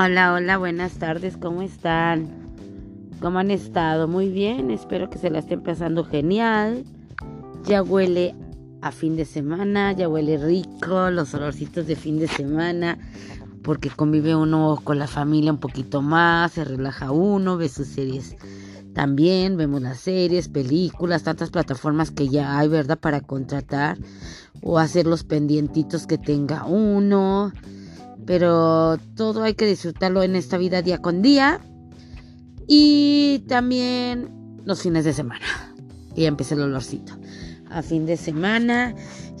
Hola, hola, buenas tardes, ¿cómo están? ¿Cómo han estado? Muy bien, espero que se la estén pasando genial. Ya huele a fin de semana, ya huele rico, los olorcitos de fin de semana, porque convive uno con la familia un poquito más, se relaja uno, ve sus series también, vemos las series, películas, tantas plataformas que ya hay, ¿verdad? Para contratar o hacer los pendientitos que tenga uno pero todo hay que disfrutarlo en esta vida día con día. Y también los fines de semana. Y ya empecé el olorcito. A fin de semana,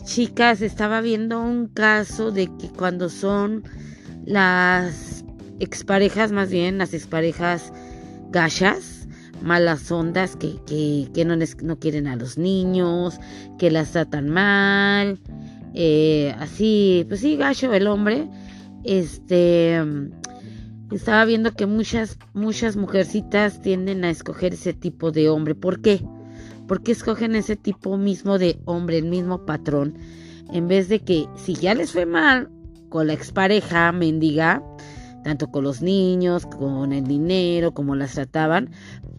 chicas, estaba viendo un caso de que cuando son las exparejas, más bien las exparejas gachas, malas ondas, que, que, no, no quieren a los niños, que las tratan mal, eh, así, pues sí, gacho el hombre este estaba viendo que muchas muchas mujercitas tienden a escoger ese tipo de hombre. ¿Por qué? Porque escogen ese tipo mismo de hombre, el mismo patrón, en vez de que si ya les fue mal con la expareja mendiga, tanto con los niños, con el dinero, como las trataban,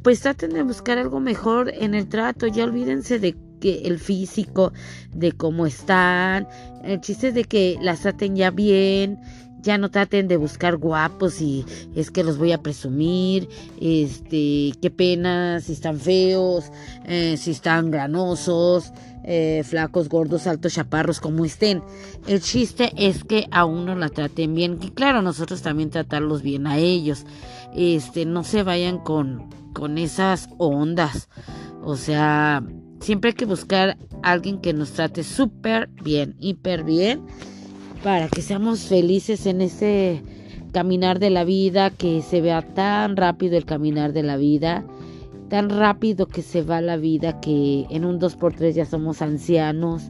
pues traten de buscar algo mejor en el trato, ya olvídense de que el físico, de cómo están, el chiste de que las traten ya bien, ya no traten de buscar guapos y es que los voy a presumir, este, qué pena si están feos, eh, si están granosos, eh, flacos, gordos, altos, chaparros, como estén. El chiste es que a uno la traten bien, y claro, nosotros también tratarlos bien a ellos. Este, no se vayan con, con esas ondas. O sea, siempre hay que buscar a alguien que nos trate súper bien, hiper bien para que seamos felices en ese caminar de la vida, que se vea tan rápido el caminar de la vida, tan rápido que se va la vida que en un 2x3 ya somos ancianos,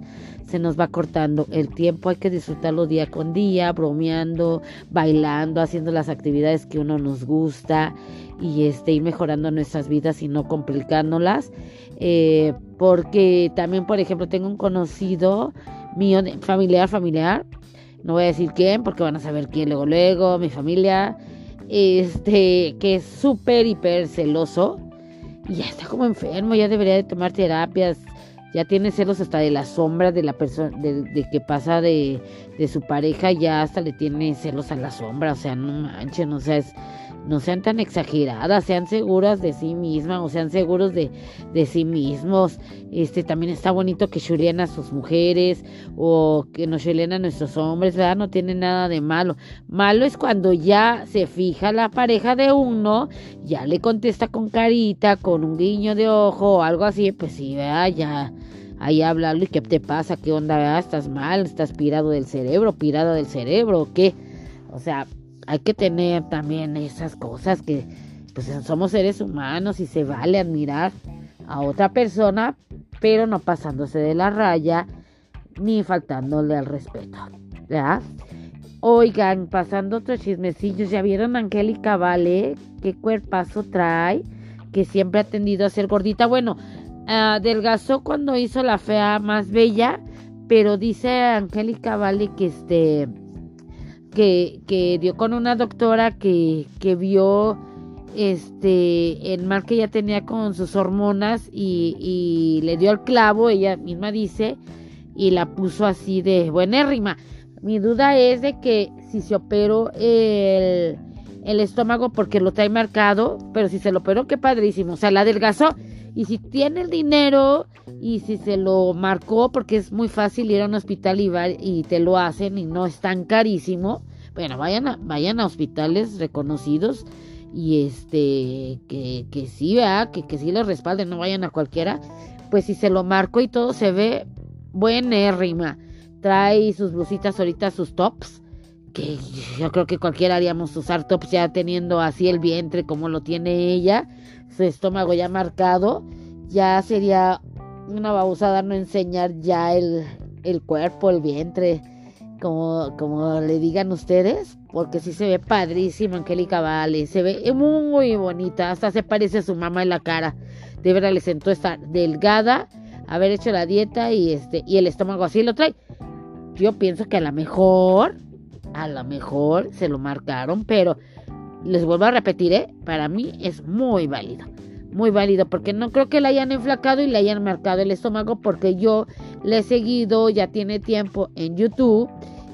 se nos va cortando el tiempo, hay que disfrutarlo día con día, bromeando, bailando, haciendo las actividades que uno nos gusta y este, ir mejorando nuestras vidas y no complicándolas. Eh, porque también, por ejemplo, tengo un conocido mío, familiar, familiar, no voy a decir quién porque van a saber quién luego, luego, mi familia, este, que es súper, hiper celoso y ya está como enfermo, ya debería de tomar terapias, ya tiene celos hasta de la sombra de la persona, de, que pasa de, de su pareja, ya hasta le tiene celos a la sombra, o sea, no manchen, o sea, es no sean tan exageradas, sean seguras de sí mismas o sean seguros de, de sí mismos. Este también está bonito que chulen a sus mujeres o que nos chulen a nuestros hombres, ¿verdad? No tiene nada de malo. Malo es cuando ya se fija la pareja de uno, ya le contesta con carita, con un guiño de ojo o algo así, pues sí, ya ahí hablarlo y qué te pasa, qué onda, ¿verdad? estás mal, estás pirado del cerebro, pirado del cerebro, ¿o qué? O sea, hay que tener también esas cosas que pues somos seres humanos y se vale admirar a otra persona, pero no pasándose de la raya ni faltándole al respeto. ¿verdad? Oigan, pasando otros chismecillos, ¿ya vieron a Angélica Vale? ¿Qué cuerpazo trae? Que siempre ha tendido a ser gordita. Bueno, adelgazó cuando hizo la fea más bella, pero dice Angélica Vale que este que, dio con una doctora que, que vio este el mal que ella tenía con sus hormonas y, y, le dio el clavo, ella misma dice, y la puso así de buenérrima. Mi duda es de que si se operó el, el estómago porque lo trae marcado, pero si se lo operó, qué padrísimo, o sea, la adelgazó. Y si tiene el dinero y si se lo marcó, porque es muy fácil ir a un hospital y, y te lo hacen y no es tan carísimo, bueno, vayan a, vayan a hospitales reconocidos y este, que, que sí, vea, que, que sí los respalden, no vayan a cualquiera. Pues si se lo marco y todo se ve buenérrima. Trae sus blusitas ahorita, sus tops que yo creo que cualquiera haríamos usar tops ya teniendo así el vientre como lo tiene ella, su estómago ya marcado, ya sería una babosada no enseñar ya el, el cuerpo, el vientre, como, como le digan ustedes, porque sí se ve padrísimo Angélica Vale, se ve muy bonita, hasta se parece a su mamá en la cara, de verdad le sentó estar delgada, haber hecho la dieta y este y el estómago así lo trae. Yo pienso que a lo mejor, a lo mejor se lo marcaron, pero les vuelvo a repetir, ¿eh? para mí es muy válido. Muy válido, porque no creo que le hayan enflacado y le hayan marcado el estómago, porque yo le he seguido, ya tiene tiempo en YouTube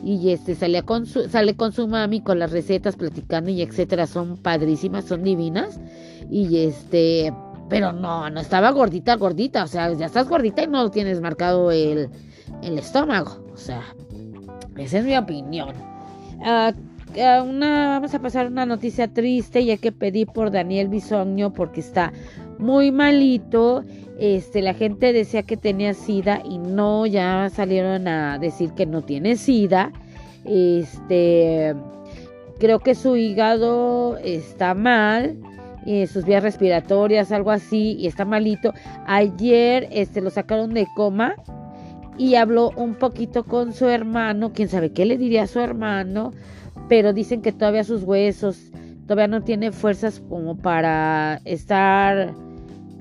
y este sale con su, sale con su mami con las recetas platicando y etcétera son padrísimas son divinas y este pero no no estaba gordita gordita o sea ya estás gordita y no tienes marcado el, el estómago o sea esa es mi opinión uh, una, vamos a pasar una noticia triste ya que pedí por Daniel Bisoño porque está muy malito. Este, la gente decía que tenía sida y no, ya salieron a decir que no tiene sida. Este, creo que su hígado está mal, eh, sus vías respiratorias, algo así, y está malito. Ayer, este, lo sacaron de coma y habló un poquito con su hermano, quién sabe qué le diría a su hermano, pero dicen que todavía sus huesos todavía no tiene fuerzas como para estar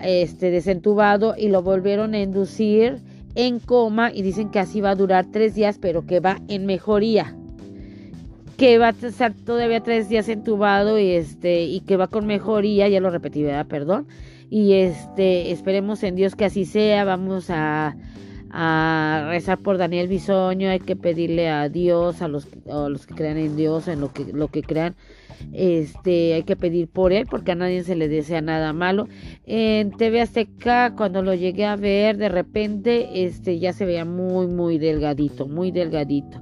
este desentubado y lo volvieron a inducir en coma y dicen que así va a durar tres días pero que va en mejoría. Que va a estar todavía tres días entubado y este y que va con mejoría ya lo repetí verdad perdón. Y este esperemos en Dios que así sea vamos a a rezar por Daniel Bisoño, hay que pedirle a Dios, a los, a los que crean en Dios, en lo que, lo que crean, este, hay que pedir por él, porque a nadie se le desea nada malo. En TV Azteca, cuando lo llegué a ver, de repente, este, ya se veía muy, muy delgadito, muy delgadito.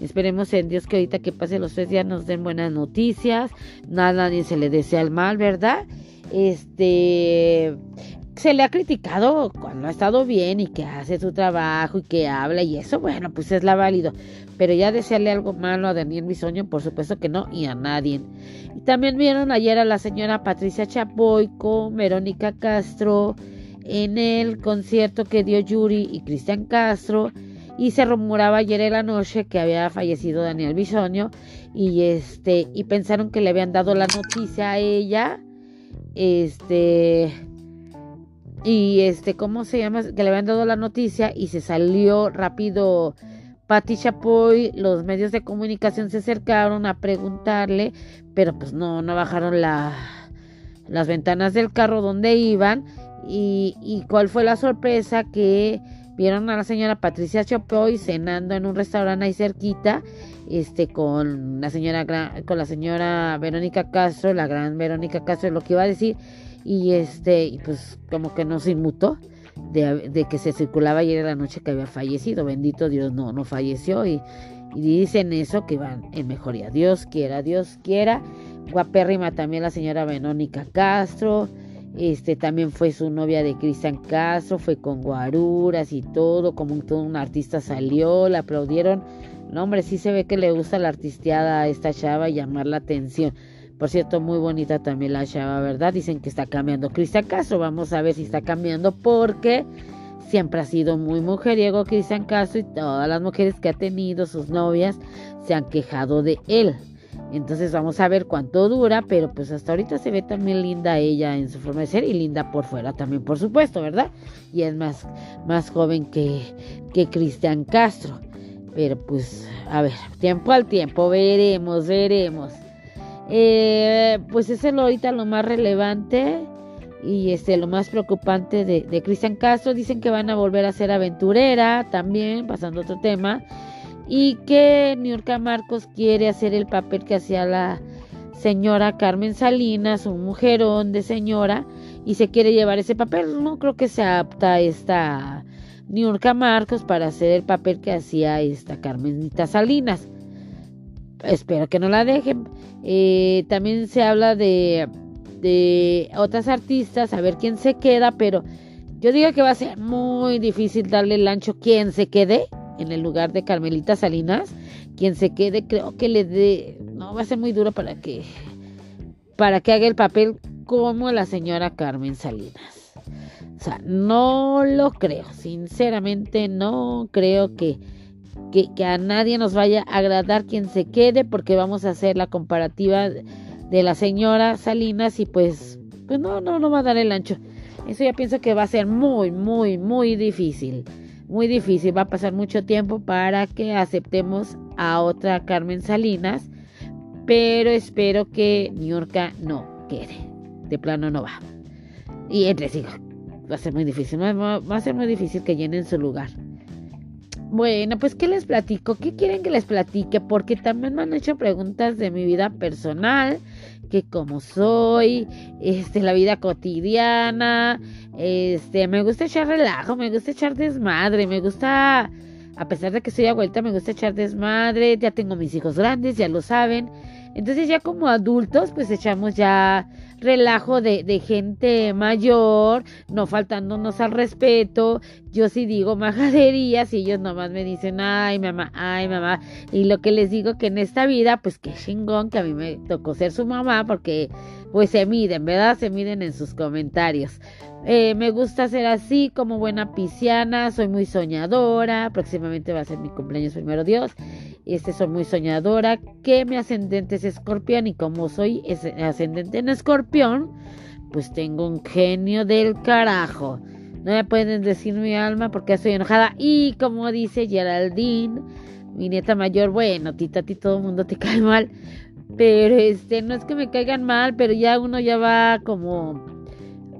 Esperemos en Dios que ahorita que pase los tres días nos den buenas noticias. Nada, nadie se le desea el mal, ¿verdad? Este, se le ha criticado cuando ha estado bien y que hace su trabajo y que habla y eso, bueno, pues es la válido. Pero ya desearle algo malo a Daniel Bisoño, por supuesto que no, y a nadie. Y también vieron ayer a la señora Patricia Chapoy con Verónica Castro en el concierto que dio Yuri y Cristian Castro. Y se rumoraba ayer en la noche que había fallecido Daniel Bisoño. Y este, y pensaron que le habían dado la noticia a ella. Este y este, ¿cómo se llama? Que le habían dado la noticia y se salió rápido Patti Chapoy, los medios de comunicación se acercaron a preguntarle, pero pues no, no bajaron la, las ventanas del carro donde iban. Y, y cuál fue la sorpresa que vieron a la señora Patricia Chapoy cenando en un restaurante ahí cerquita, este, con la señora con la señora Verónica Castro, la gran Verónica Castro, lo que iba a decir, y este, pues como que no se inmutó de, que se circulaba ayer en la noche que había fallecido. Bendito Dios, no, no falleció y, dicen eso que van en mejoría. Dios quiera, Dios quiera. Guapérrima también la señora Verónica Castro. Este también fue su novia de Cristian Castro, fue con guaruras y todo, como todo un artista salió, la aplaudieron. No, hombre, sí se ve que le gusta la artisteada a esta chava y llamar la atención. Por cierto, muy bonita también la chava, ¿verdad? Dicen que está cambiando Cristian Castro. Vamos a ver si está cambiando porque siempre ha sido muy mujeriego Cristian Castro y todas las mujeres que ha tenido, sus novias, se han quejado de él. Entonces vamos a ver cuánto dura, pero pues hasta ahorita se ve también linda ella en su forma de ser y linda por fuera también, por supuesto, ¿verdad? Y es más, más joven que, que Cristian Castro. Pero pues, a ver, tiempo al tiempo, veremos, veremos. Eh, pues es lo ahorita lo más relevante y este lo más preocupante de, Cristian Castro. Dicen que van a volver a ser aventurera también, pasando otro tema. Y que Niurka Marcos quiere hacer el papel que hacía la señora Carmen Salinas, un mujerón de señora, y se quiere llevar ese papel. No creo que se apta esta Niurka Marcos para hacer el papel que hacía esta Carmenita Salinas espero que no la dejen. Eh, también se habla de, de otras artistas, a ver quién se queda, pero yo digo que va a ser muy difícil darle el ancho quien se quede en el lugar de Carmelita Salinas. Quien se quede, creo que le dé, no va a ser muy duro para que para que haga el papel como la señora Carmen Salinas. O sea, no lo creo, sinceramente no creo que que, a nadie nos vaya a agradar quien se quede porque vamos a hacer la comparativa de la señora Salinas y pues, pues no, no, no va a dar el ancho. Eso ya pienso que va a ser muy, muy, muy difícil. Muy difícil. Va a pasar mucho tiempo para que aceptemos a otra Carmen Salinas. pero espero que Niurka no quede. De plano no va. Y entre sí, va a ser muy difícil, va, a ser muy difícil que llenen su lugar. Bueno, pues ¿qué les platico? ¿Qué quieren que les platique? Porque también me han hecho preguntas de mi vida personal, que cómo soy, este, la vida cotidiana, este, me gusta echar relajo, me gusta echar desmadre, me gusta, a pesar de que soy vuelta, me gusta echar desmadre, ya tengo mis hijos grandes, ya lo saben, entonces ya como adultos pues echamos ya relajo de, de, gente mayor, no faltándonos al respeto. Yo sí digo majaderías y ellos nomás me dicen, ay mamá, ay mamá. Y lo que les digo que en esta vida, pues qué chingón que a mí me tocó ser su mamá porque pues se miden, ¿verdad? Se miden en sus comentarios. Eh, me gusta ser así como buena pisciana, soy muy soñadora, próximamente va a ser mi cumpleaños primero Dios, este soy muy soñadora, que mi ascendente es escorpión y como soy ascendente en escorpión, pues tengo un genio del carajo. No me pueden decir mi alma porque estoy enojada. Y como dice Geraldine, mi nieta mayor, bueno, tita, a ti todo el mundo te cae mal. Pero este, no es que me caigan mal, pero ya uno ya va como,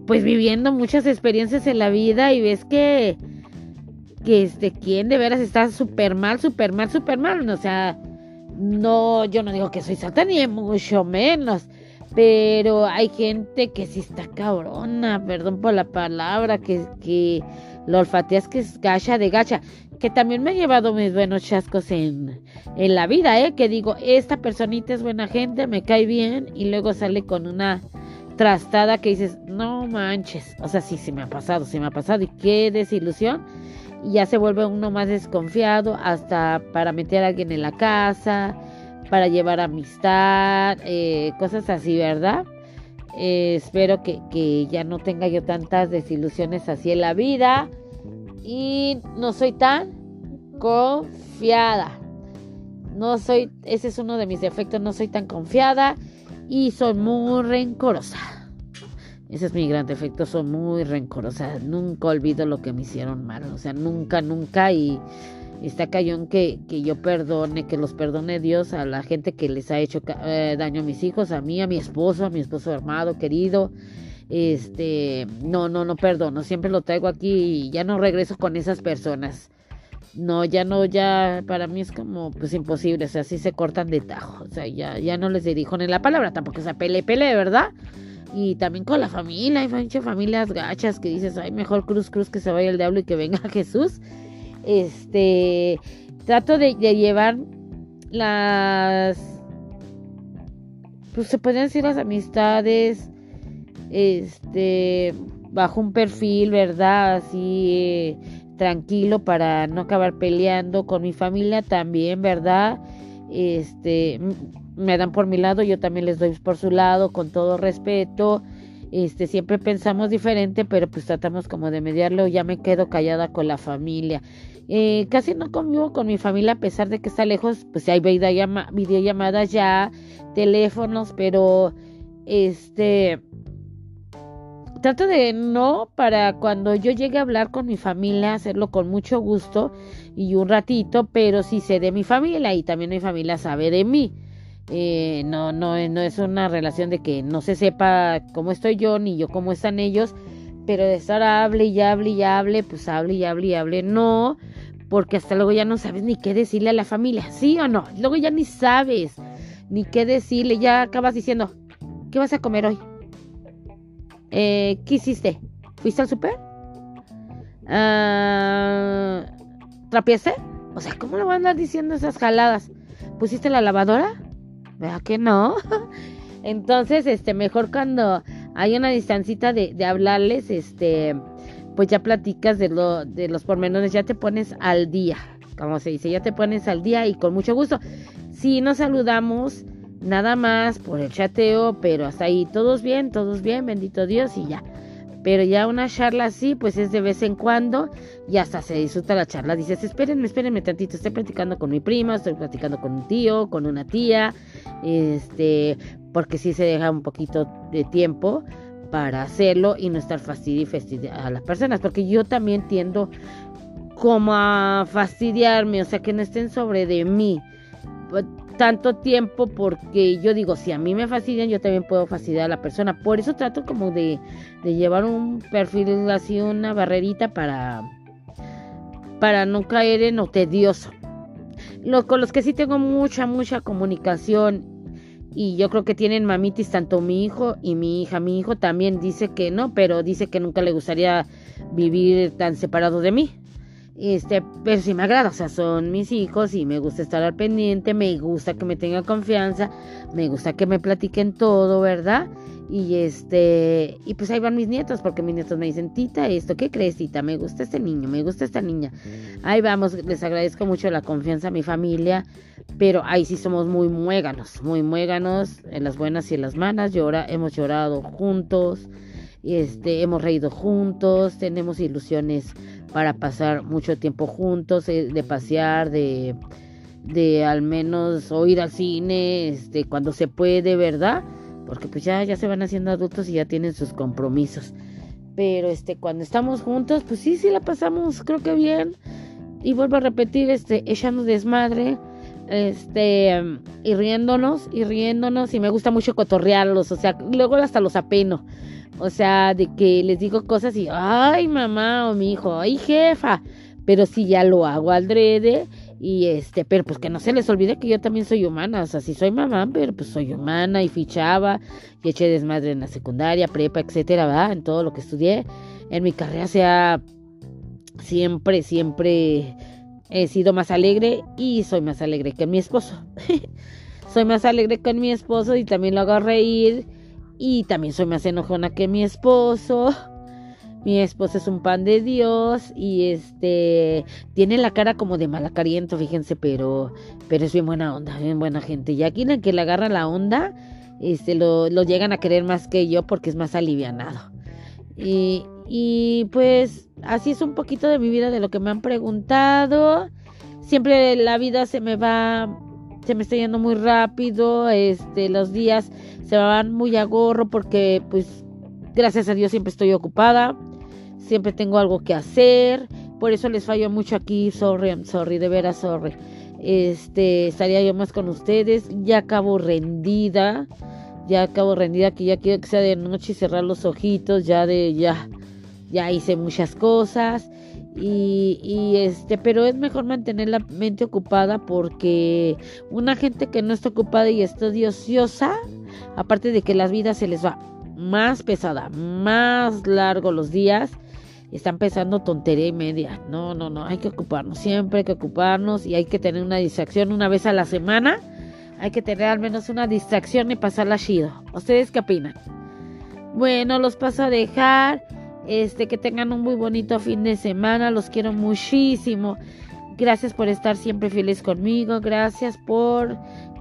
pues viviendo muchas experiencias en la vida y ves que, que este, quien de veras está súper mal, súper mal, súper mal. O sea, no, yo no digo que soy santa ni mucho menos. Pero hay gente que sí está cabrona, perdón por la palabra, que, que la olfateas que es gacha de gacha que también me ha llevado mis buenos chascos en, en la vida, ¿eh? Que digo, esta personita es buena gente, me cae bien, y luego sale con una trastada que dices, no manches, o sea, sí, sí me ha pasado, sí me ha pasado, y qué desilusión, y ya se vuelve uno más desconfiado, hasta para meter a alguien en la casa, para llevar amistad, eh, cosas así, ¿verdad? Eh, espero que, que ya no tenga yo tantas desilusiones así en la vida y no soy tan confiada. No soy, ese es uno de mis defectos, no soy tan confiada y soy muy rencorosa. Es mi gran defecto, soy muy rencorosa. Nunca olvido lo que me hicieron mal, o sea, nunca, nunca y está cayón que, que yo perdone, que los perdone Dios a la gente que les ha hecho eh, daño a mis hijos, a mí, a mi esposo, a mi esposo armado, querido este, no, no, no perdono, siempre lo traigo aquí y ya no regreso con esas personas. No, ya no, ya para mí es como pues imposible, o sea, así se cortan de tajo, o sea, ya, ya no les dirijo ni la palabra, tampoco se pele, pele, ¿verdad? Y también con la familia, hay muchas familias gachas que dices, ay, mejor cruz, cruz que se vaya el diablo y que venga Jesús. Este, trato de, llevar las, pues se pueden decir las amistades, este, bajo un perfil, ¿verdad? Así eh, tranquilo para no acabar peleando con mi familia también, ¿verdad? Este, me dan por mi lado, yo también les doy por su lado, con todo respeto. Este, siempre pensamos diferente, pero pues tratamos como de mediarlo. Ya me quedo callada con la familia. Eh, casi no convivo con mi familia a pesar de que está lejos, pues hay videollamadas ya, teléfonos, pero este trato de no para cuando yo llegue a hablar con mi familia, hacerlo con mucho gusto y un ratito, pero sí sé de mi familia y también mi familia sabe de mí. Eh, no, no, no es una relación de que no se sepa cómo estoy yo ni yo cómo están ellos, pero de estar hable y hable y hable, pues hable y hable y hable, no, porque hasta luego ya no sabes ni qué decirle a la familia, ¿sí o no? Luego ya ni sabes ni qué decirle, ya acabas diciendo, ¿qué vas a comer hoy? Eh, ¿Qué hiciste? ¿Fuiste al super? Uh, ¿Trapiaste? O sea, ¿cómo le van a andar diciendo esas jaladas? ¿Pusiste la lavadora? ¿Verdad que no? Entonces, este, mejor cuando hay una distancita de, de, hablarles, este, pues ya platicas de, lo, de los pormenores, ya te pones al día, como se dice, ya te pones al día y con mucho gusto. Si nos saludamos, nada más por el chateo, pero hasta ahí todos bien, todos bien, bendito Dios y ya. Pero ya una charla así, pues es de vez en cuando y hasta se disfruta la charla. Dices, espérenme, espérenme tantito, estoy platicando con mi prima, estoy platicando con un tío, con una tía, este, porque sí se deja un poquito de tiempo para hacerlo y no estar fastidio y fastidiar a las personas, porque yo también tiendo como a fastidiarme, o sea, que no estén sobre de mí. Tanto tiempo porque yo digo, si a mí me fastidian, yo también puedo fastidiar a la persona. Por eso trato como de, de llevar un perfil así, una barrerita para, para no caer en lo tedioso. Lo, con los que sí tengo mucha, mucha comunicación y yo creo que tienen mamitis tanto mi hijo y mi hija. Mi hijo también dice que no, pero dice que nunca le gustaría vivir tan separado de mí. Este, pero sí me agrada, o sea, son mis hijos y me gusta estar al pendiente, me gusta que me tengan confianza, me gusta que me platiquen todo, ¿verdad? Y este, y pues ahí van mis nietos, porque mis nietos me dicen, tita, esto, ¿qué crees, tita? Me gusta este niño, me gusta esta niña. Ahí vamos, les agradezco mucho la confianza a mi familia, pero ahí sí somos muy muéganos, muy muéganos, en las buenas y en las malas, llora, hemos llorado juntos, este, hemos reído juntos, tenemos ilusiones para pasar mucho tiempo juntos, eh, de pasear, de, de al menos o ir al cine, este, cuando se puede, ¿verdad? porque pues ya, ya se van haciendo adultos y ya tienen sus compromisos. Pero este, cuando estamos juntos, pues sí, sí la pasamos, creo que bien. Y vuelvo a repetir, este, echando desmadre, este, y riéndonos, y riéndonos, y me gusta mucho cotorrearlos, o sea, luego hasta los apeno. O sea, de que les digo cosas y, ay, mamá o mi hijo, ay, jefa. Pero si ya lo hago al drede y este, pero pues que no se les olvide que yo también soy humana, o sea, sí soy mamá, pero pues soy humana y fichaba y eché desmadre en la secundaria, prepa, etcétera, ¿verdad? En todo lo que estudié. En mi carrera sea siempre, siempre he sido más alegre y soy más alegre que mi esposo. soy más alegre que mi esposo y también lo hago reír y también soy más enojona que mi esposo. Mi esposo es un pan de Dios y este tiene la cara como de malacariento, fíjense, pero pero es bien buena onda, bien buena gente. Y aquí en el que le agarra la onda, este lo, lo llegan a querer más que yo porque es más alivianado. Y, y pues así es un poquito de mi vida de lo que me han preguntado. Siempre la vida se me va se me está yendo muy rápido, este los días se van muy a gorro porque pues gracias a Dios siempre estoy ocupada siempre tengo algo que hacer, por eso les fallo mucho aquí, sorry, I'm sorry, de veras sorry. Este, estaría yo más con ustedes, ya acabo rendida, ya acabo rendida que ya quiero que sea de noche y cerrar los ojitos, ya de ya ya hice muchas cosas y, y, este pero es mejor mantener la mente ocupada porque una gente que no está ocupada y está ociosa aparte de que las vidas se les va más pesada más largo los días están pensando tontería y media. No, no, no, hay que ocuparnos, siempre hay que ocuparnos y hay que tener una distracción una vez a la semana. Hay que tener al menos una distracción y pasarla chido. ¿Ustedes qué opinan? Bueno, los paso a dejar. Este, que tengan un muy bonito fin de semana. Los quiero muchísimo. Gracias por estar siempre fieles conmigo. Gracias por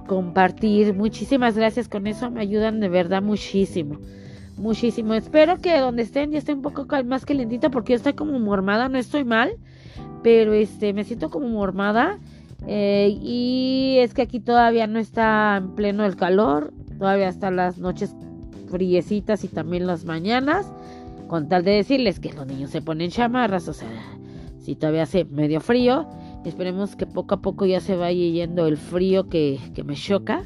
compartir. Muchísimas gracias. Con eso me ayudan de verdad muchísimo muchísimo. Espero que donde estén ya esté un poco más calentita porque yo estoy como mormada, no estoy mal, pero este me siento como mormada. Eh, y es que aquí todavía no está en pleno el calor, todavía están las noches friecitas y también las mañanas, con tal de decirles que los niños se ponen chamarras, o sea, si todavía hace medio frío, esperemos que poco a poco ya se vaya yendo el frío que, que me choca.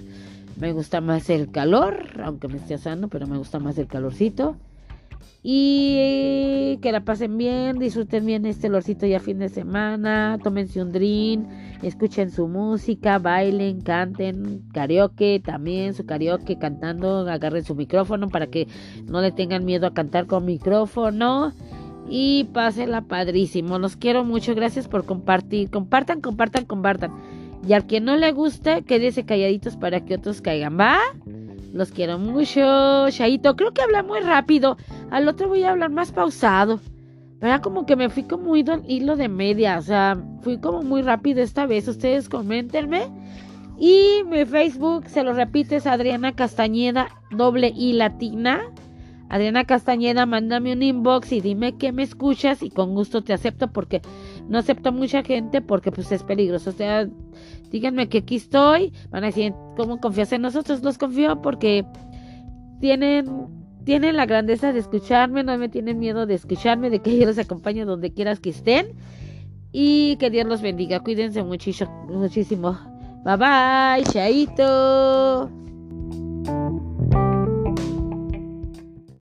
Me gusta más el calor, aunque me esté asando, pero me gusta más el calorcito. Y que la pasen bien, disfruten bien este olorcito ya fin de semana, tómense un drink, escuchen su música, bailen, canten, karaoke también, su karaoke cantando, agarren su micrófono para que no le tengan miedo a cantar con micrófono y pásenla padrísimo. Los quiero mucho, gracias por compartir, compartan, compartan, compartan. Y al que no le guste, quédese calladitos para que otros caigan, ¿va? Los quiero mucho, Chaito. Creo que habla muy rápido. Al otro voy a hablar más pausado. ¿Verdad? Como que me fui como hilo de media. O sea, fui como muy rápido esta vez. Ustedes coméntenme. Y mi Facebook, se lo repite, es Adriana Castañeda, doble y latina. Adriana Castañeda, mándame un inbox y dime que me escuchas y con gusto te acepto porque no acepto mucha gente porque pues es peligroso. O sea, díganme que aquí estoy, van a decir, ¿cómo confías en nosotros? Los confío porque tienen, tienen la grandeza de escucharme, no me tienen miedo de escucharme, de que yo los acompañe donde quieras que estén. Y que Dios los bendiga, cuídense muchísimo. Bye bye, chaito.